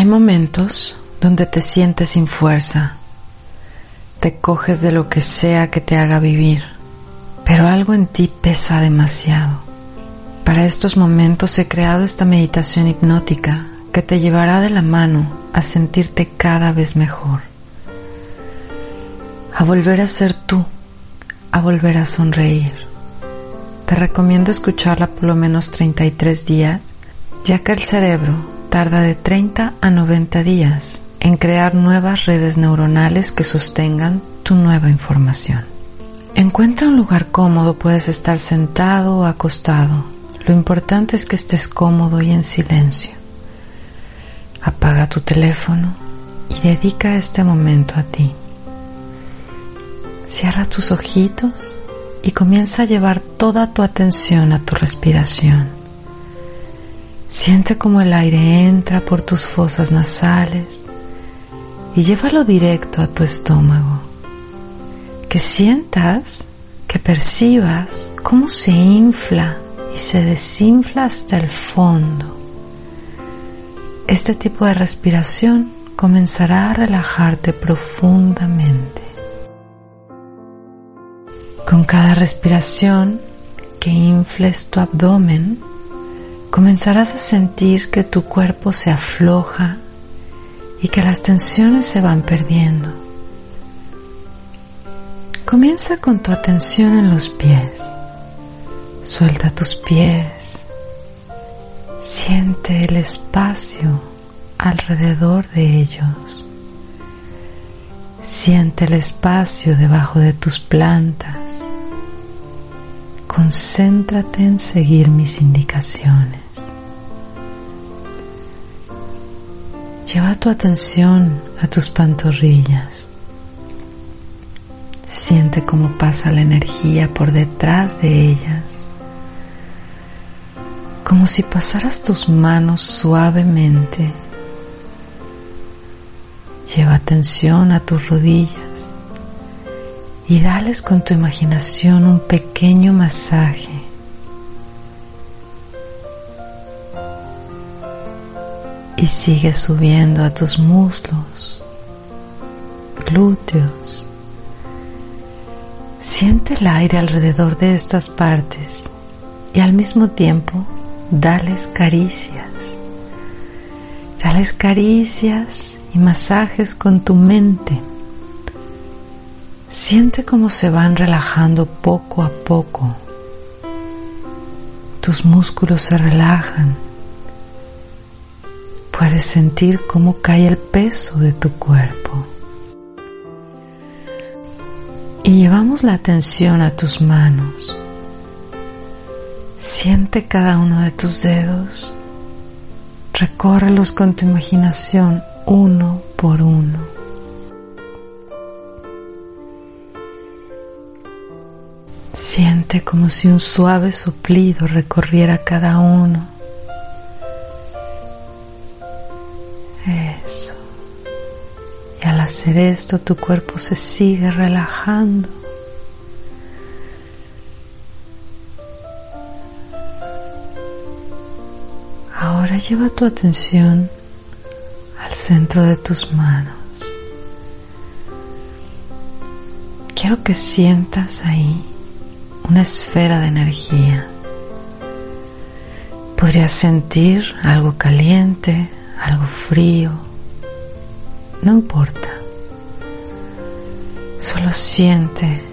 Hay momentos donde te sientes sin fuerza, te coges de lo que sea que te haga vivir, pero algo en ti pesa demasiado. Para estos momentos he creado esta meditación hipnótica que te llevará de la mano a sentirte cada vez mejor, a volver a ser tú, a volver a sonreír. Te recomiendo escucharla por lo menos 33 días, ya que el cerebro tarda de 30 a 90 días en crear nuevas redes neuronales que sostengan tu nueva información. Encuentra un lugar cómodo, puedes estar sentado o acostado. Lo importante es que estés cómodo y en silencio. Apaga tu teléfono y dedica este momento a ti. Cierra tus ojitos y comienza a llevar toda tu atención a tu respiración. Siente como el aire entra por tus fosas nasales y llévalo directo a tu estómago. Que sientas, que percibas cómo se infla y se desinfla hasta el fondo. Este tipo de respiración comenzará a relajarte profundamente. Con cada respiración que infles tu abdomen, comenzarás a sentir que tu cuerpo se afloja y que las tensiones se van perdiendo. Comienza con tu atención en los pies. Suelta tus pies. Siente el espacio alrededor de ellos. Siente el espacio debajo de tus plantas. Concéntrate en seguir mis indicaciones. Lleva tu atención a tus pantorrillas. Siente cómo pasa la energía por detrás de ellas, como si pasaras tus manos suavemente. Lleva atención a tus rodillas y dales con tu imaginación un pequeño masaje y sigue subiendo a tus muslos, glúteos. Siente el aire alrededor de estas partes y al mismo tiempo dales caricias. Dales caricias y masajes con tu mente. Siente cómo se van relajando poco a poco. Tus músculos se relajan Puedes sentir cómo cae el peso de tu cuerpo. Y llevamos la atención a tus manos. Siente cada uno de tus dedos. Recórrelos con tu imaginación uno por uno. Como si un suave soplido recorriera cada uno hacer esto tu cuerpo se sigue relajando. Ahora lleva tu atención al centro de tus manos. Quiero que sientas ahí una esfera de energía. Podrías sentir algo caliente, algo frío, no importa. Solo siente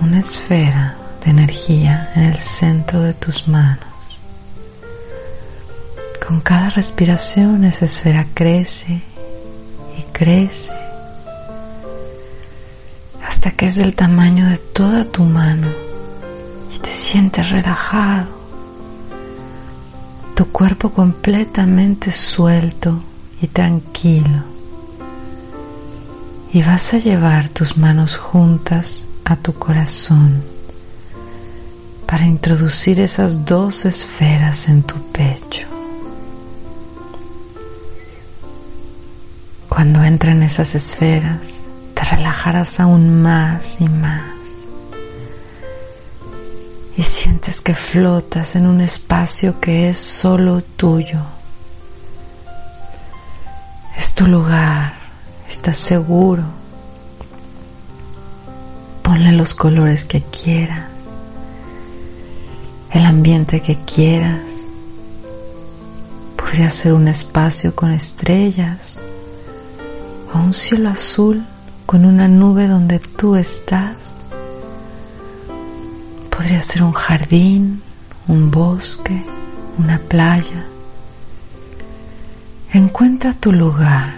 una esfera de energía en el centro de tus manos. Con cada respiración esa esfera crece y crece hasta que es del tamaño de toda tu mano sientes relajado. Tu cuerpo completamente suelto y tranquilo y vas a llevar tus manos juntas a tu corazón para introducir esas dos esferas en tu pecho. Cuando entren esas esferas, te relajarás aún más y más. Y sientes que flotas en un espacio que es solo tuyo Es tu lugar, estás seguro. Ponle los colores que quieras, el ambiente que quieras. Podría ser un espacio con estrellas o un cielo azul con una nube donde tú estás. Podría ser un jardín, un bosque, una playa. Encuentra tu lugar.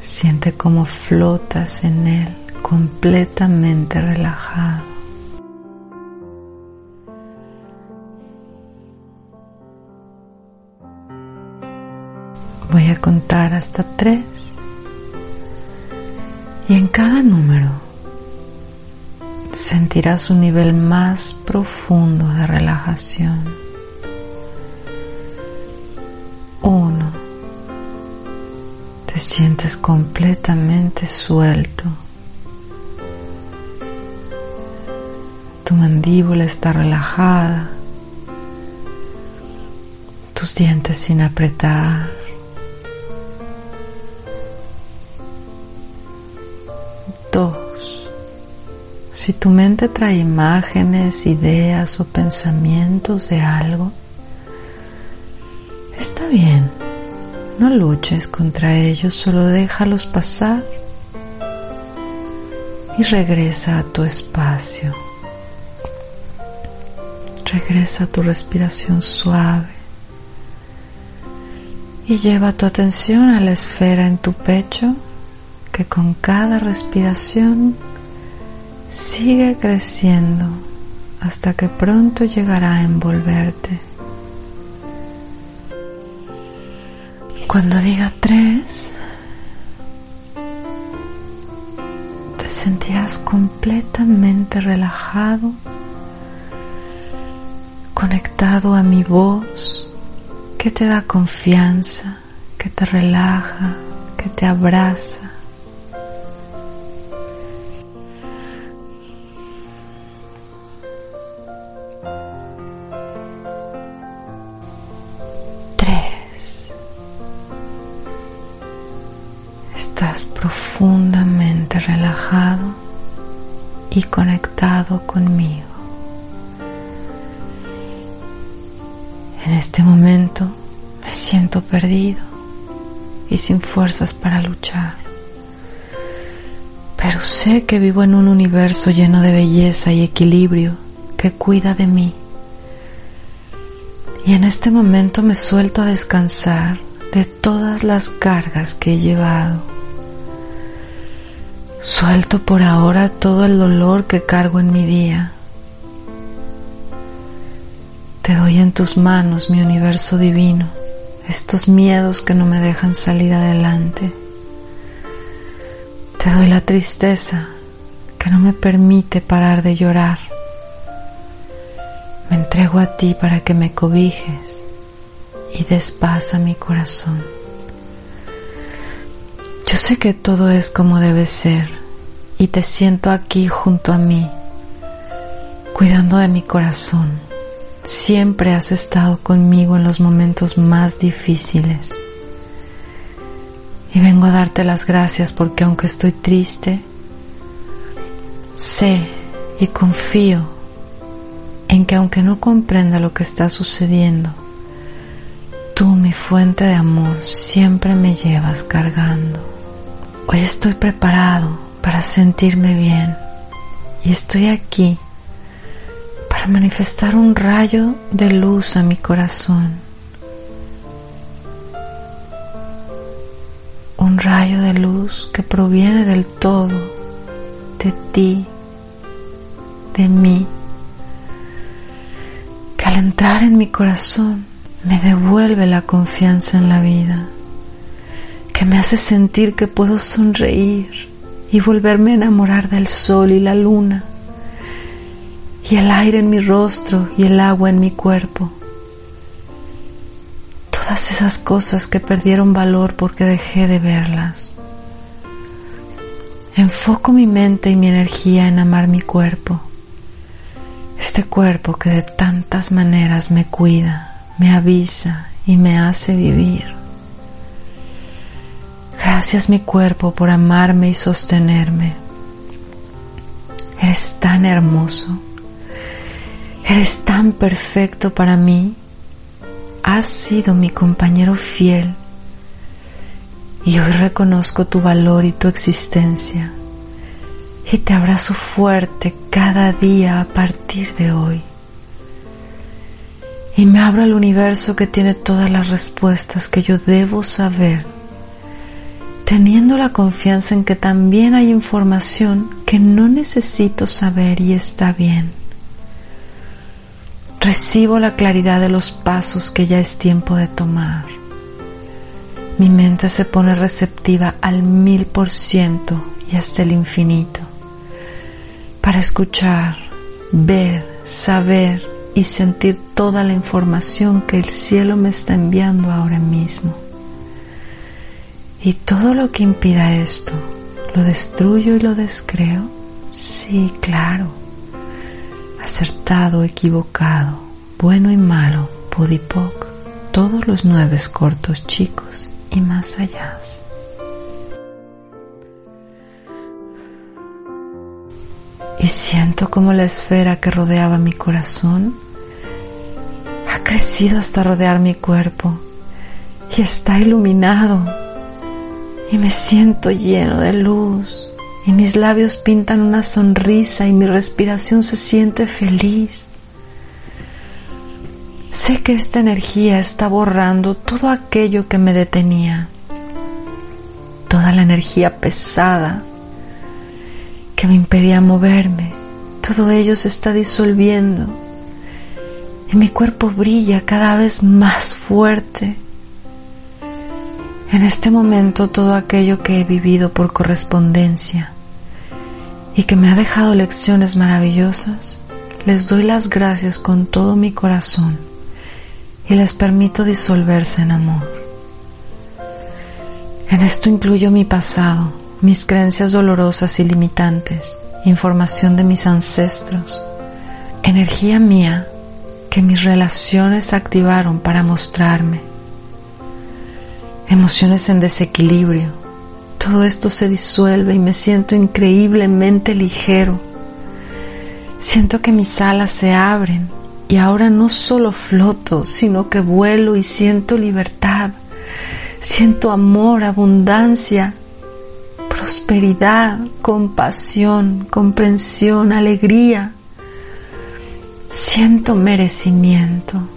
Siente cómo flotas en él completamente relajado. Voy a contar hasta tres y en cada número sentirás un nivel más profundo de relajación. Uno, te sientes completamente suelto. Tu mandíbula está relajada, tus dientes sin apretar. Si tu mente trae imágenes, ideas o pensamientos de algo, está bien, no luches contra ellos, solo déjalos pasar y regresa a tu espacio. Regresa a tu respiración suave y lleva tu atención a la esfera en tu pecho que con cada respiración sigue creciendo hasta que pronto llegará a envolverte. Cuando diga tres, te sentirás completamente relajado, conectado a mi voz que te da confianza, que te relaja, que te abraza. Estás profundamente relajado y conectado conmigo. En este momento me siento perdido y sin fuerzas para luchar. Pero sé que vivo en un universo lleno de belleza y equilibrio que cuida de mí. Y en este momento me suelto a descansar de todas las cargas que he llevado. Suelto por ahora todo el dolor que cargo en mi día. Te doy en tus manos mi universo divino, estos miedos que no me dejan salir adelante. Te doy la tristeza que no me permite parar de llorar. Me entrego a ti para que me cobijes y despasa mi corazón. Yo sé que todo es como debe ser y te siento aquí junto a mí, cuidando de mi corazón. Siempre has estado conmigo en los momentos más difíciles. Y vengo a darte las gracias porque aunque estoy triste, sé y confío en que aunque no comprenda lo que está sucediendo, Tú, mi fuente de amor, siempre me llevas cargando. Hoy estoy preparado para sentirme bien y estoy aquí para manifestar un rayo de luz a mi corazón. Un rayo de luz que proviene del todo, de ti, de mí, que al entrar en mi corazón me devuelve la confianza en la vida, que me hace sentir que puedo sonreír y volverme a enamorar del sol y la luna, y el aire en mi rostro y el agua en mi cuerpo. Todas esas cosas que perdieron valor porque dejé de verlas. Enfoco mi mente y mi energía en amar mi cuerpo, este cuerpo que de tantas maneras me cuida me avisa y me hace vivir. Gracias mi cuerpo por amarme y sostenerme. Eres tan hermoso. Eres tan perfecto para mí. Has sido mi compañero fiel. Y hoy reconozco tu valor y tu existencia. Y te abrazo fuerte cada día a partir de hoy. Y me abro al universo que tiene todas las respuestas que yo debo saber teniendo la confianza en que también hay información que no necesito saber y está bien. Recibo la claridad de los pasos que ya es tiempo de tomar. Mi mente se pone receptiva al mil por ciento y hasta el infinito para escuchar, ver, saber y sentir toda la información que el cielo me está enviando ahora mismo. Y todo lo que impida esto, ¿lo destruyo y lo descreo? Sí, claro. Acertado, equivocado, bueno y malo, podipoc, todos los nueve cortos chicos y más allá. Y siento como la esfera que rodeaba mi corazón ha crecido hasta rodear mi cuerpo y está iluminado y me siento lleno de luz. Y mis labios pintan una sonrisa y mi respiración se siente feliz. Sé que esta energía está borrando todo aquello que me detenía, toda la energía pesada que me impedía moverme, todo ello se está disolviendo. Y mi cuerpo brilla cada vez más fuerte en este momento todo aquello que he vivido por correspondencia y que me ha dejado lecciones maravillosas, les doy las gracias con todo mi corazón y les permito disolverse en amor. En esto incluyo mi pasado, mis creencias dolorosas y limitantes, información de mis ancestros, energía mía que mis relaciones activaron para mostrarme emociones en desequilibrio. Todo esto se disuelve y me siento increíblemente ligero. Siento que mis alas se abren y ahora no solo floto, sino que vuelo y siento libertad. Siento amor, abundancia, prosperidad, compasión, comprensión, alegría. Siento merecimiento.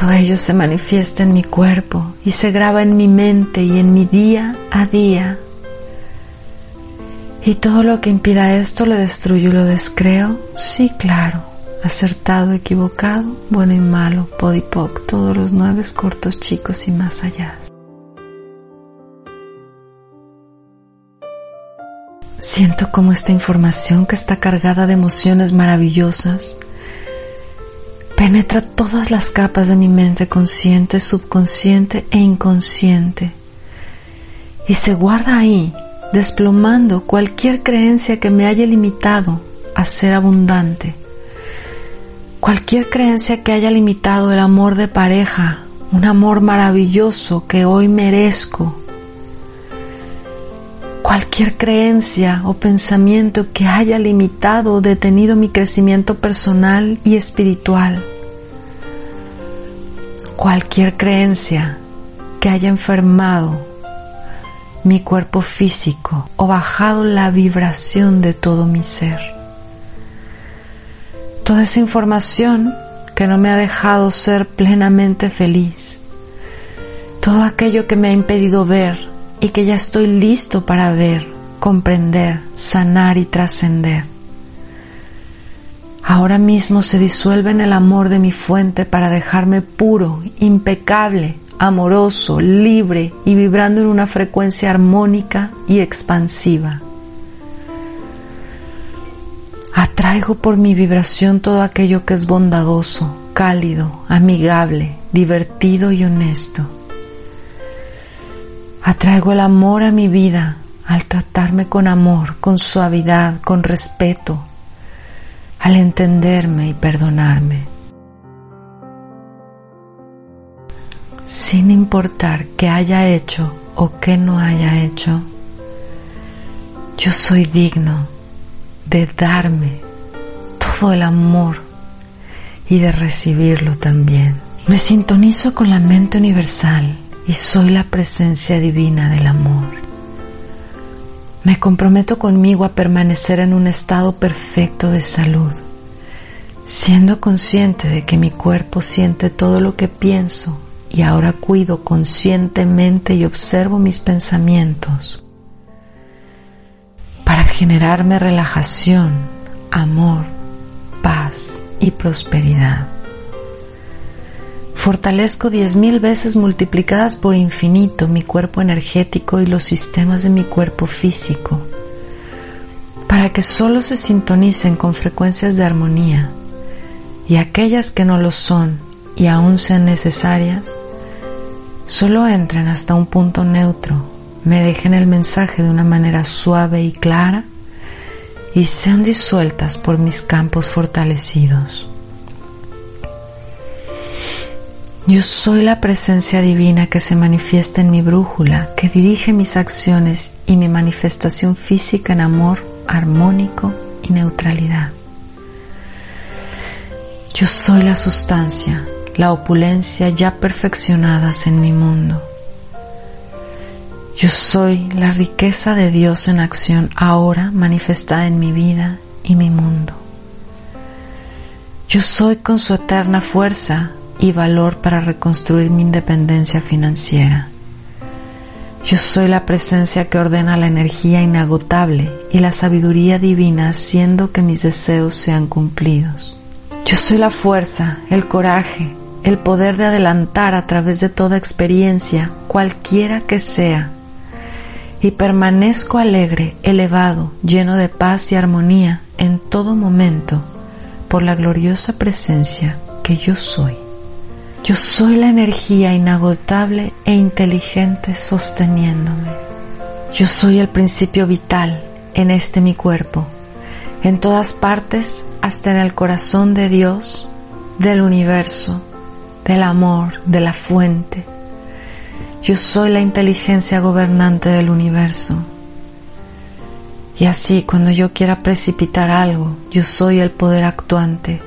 Todo ello se manifiesta en mi cuerpo y se graba en mi mente y en mi día a día. ¿Y todo lo que impida esto lo destruyo y lo descreo? Sí, claro. Acertado, equivocado, bueno y malo, podipoc, todos los nueve cortos, chicos y más allá. Siento como esta información que está cargada de emociones maravillosas penetra todas las capas de mi mente consciente, subconsciente e inconsciente. Y se guarda ahí, desplomando cualquier creencia que me haya limitado a ser abundante, cualquier creencia que haya limitado el amor de pareja, un amor maravilloso que hoy merezco, cualquier creencia o pensamiento que haya limitado o detenido mi crecimiento personal y espiritual. Cualquier creencia que haya enfermado mi cuerpo físico o bajado la vibración de todo mi ser. Toda esa información que no me ha dejado ser plenamente feliz. Todo aquello que me ha impedido ver y que ya estoy listo para ver, comprender, sanar y trascender. Ahora mismo se disuelve en el amor de mi fuente para dejarme puro, impecable, amoroso, libre y vibrando en una frecuencia armónica y expansiva. Atraigo por mi vibración todo aquello que es bondadoso, cálido, amigable, divertido y honesto. Atraigo el amor a mi vida al tratarme con amor, con suavidad, con respeto, al entenderme y perdonarme. sin importar qué haya hecho o qué no haya hecho, yo soy digno de darme todo el amor y de recibirlo también. Me sintonizo con la mente universal y soy la presencia divina del amor. Me comprometo conmigo a permanecer en un estado perfecto de salud, siendo consciente de que mi cuerpo siente todo lo que pienso y ahora cuido conscientemente y observo mis pensamientos para generarme relajación, amor, paz y prosperidad. Fortalezco diez mil veces multiplicadas por infinito mi cuerpo energético y los sistemas de mi cuerpo físico para que solo se sintonicen con frecuencias de armonía y aquellas que no lo son y aún sean necesarias, solo entren hasta un punto neutro me dejen el mensaje de una manera suave y clara y sean disueltas por mis campos fortalecidos. Yo soy la presencia divina que se manifiesta en mi brújula, que dirige mis acciones y mi manifestación física en amor armónico y neutralidad. Yo soy la sustancia, la opulencia ya perfeccionadas en mi mundo. Yo soy la riqueza de Dios en acción ahora manifestada en mi vida y mi mundo. Yo soy con su eterna fuerza y valor para reconstruir mi independencia financiera. Yo soy la presencia que ordena la energía inagotable y la sabiduría divina haciendo que mis deseos sean cumplidos. Yo soy la fuerza, el coraje, el poder de adelantar a través de toda experiencia, cualquiera que sea, y permanezco alegre, elevado, lleno de paz y armonía en todo momento por la gloriosa presencia que yo soy. Yo soy la energía inagotable e inteligente sosteniéndome. Yo soy el principio vital en este mi cuerpo, en todas partes, hasta en el corazón de Dios, del universo, del amor, de la fuente, yo soy la inteligencia gobernante del universo. Y así cuando yo quiera precipitar algo, yo soy el poder actuante.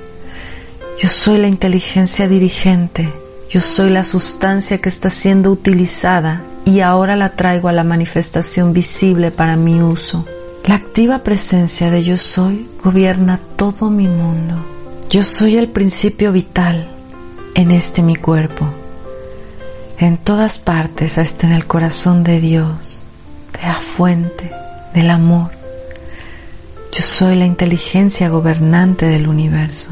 Yo soy la inteligencia dirigente. Yo soy la sustancia que está siendo utilizada y ahora la traigo a la manifestación visible para mi uso. La activa presencia de yo soy gobierna todo mi mundo. Yo soy el principio vital en este mi cuerpo en todas partes, hasta en el corazón de Dios, de la fuente, del amor. Yo soy la inteligencia gobernante del universo.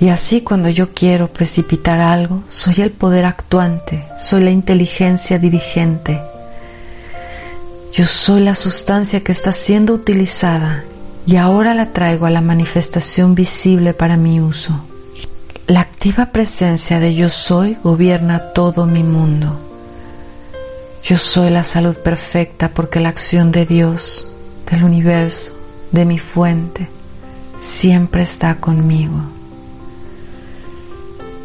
Y así cuando yo quiero precipitar algo, soy el poder actuante, soy la inteligencia dirigente. Yo soy la sustancia que está siendo utilizada y ahora la traigo a la manifestación visible para mi uso. La activa presencia de yo soy gobierna todo mi mundo. Yo soy la salud perfecta porque la acción de Dios, del universo, de mi fuente, siempre está conmigo.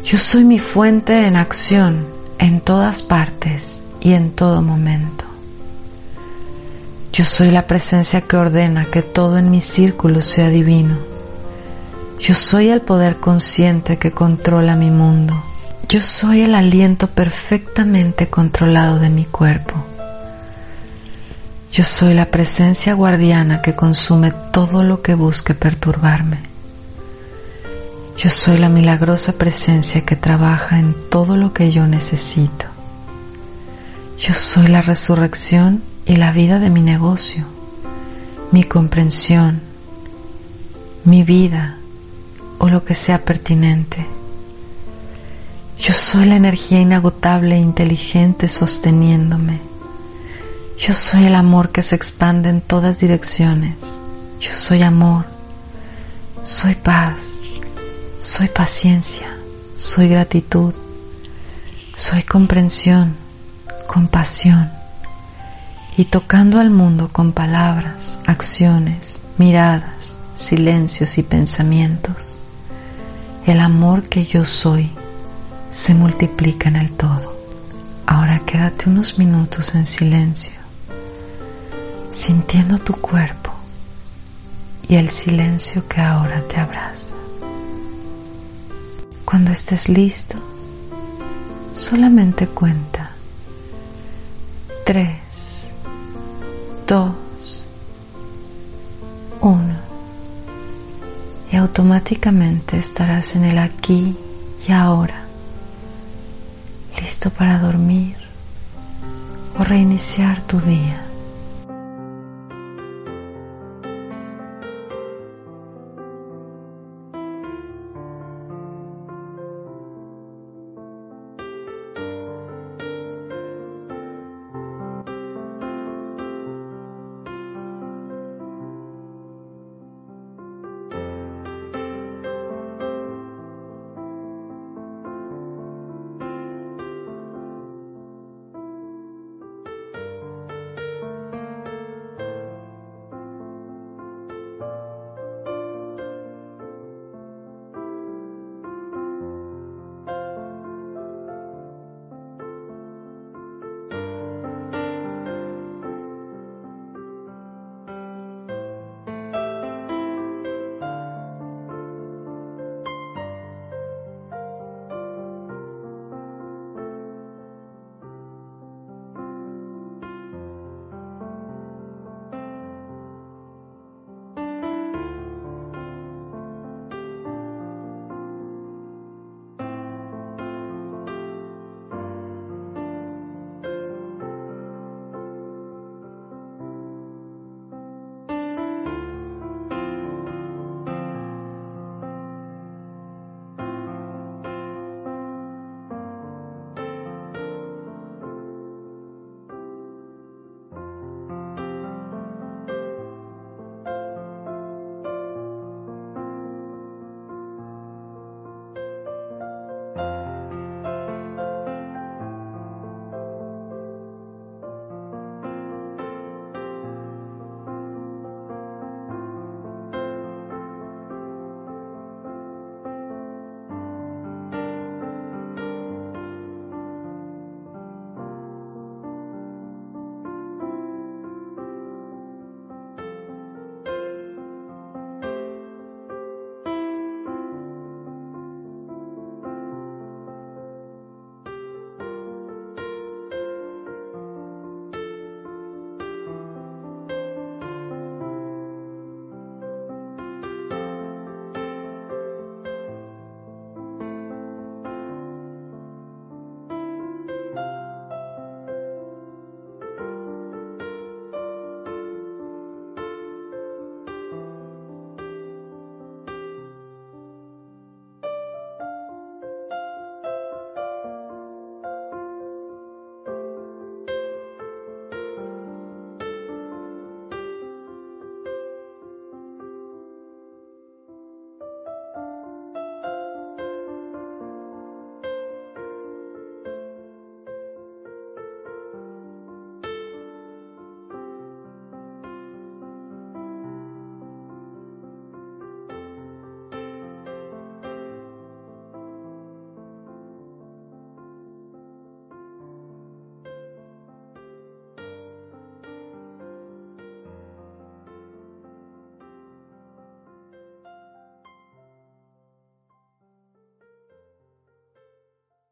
Yo soy mi fuente en acción en todas partes y en todo momento. Yo soy la presencia que ordena que todo en mi círculo sea divino yo soy el poder consciente que controla mi mundo. Yo soy el aliento perfectamente controlado de mi cuerpo. Yo soy la presencia guardiana que consume todo lo que busque perturbarme. Yo soy la milagrosa presencia que trabaja en todo lo que yo necesito. Yo soy la resurrección y la vida de mi negocio, mi comprensión, mi vida, o lo que sea pertinente. Yo soy la energía inagotable e inteligente sosteniéndome. Yo soy el amor que se expande en todas direcciones. Yo soy amor. Soy paz. Soy paciencia. Soy gratitud. Soy comprensión, compasión. Y tocando al mundo con palabras, acciones, miradas, silencios y pensamientos el amor que yo soy se multiplica en el todo. Ahora quédate unos minutos en silencio, sintiendo tu cuerpo y el silencio que ahora te abraza. Cuando estés listo, solamente cuenta. Tres, dos, uno. Y automáticamente estarás en el aquí y ahora, listo para dormir o reiniciar tu día.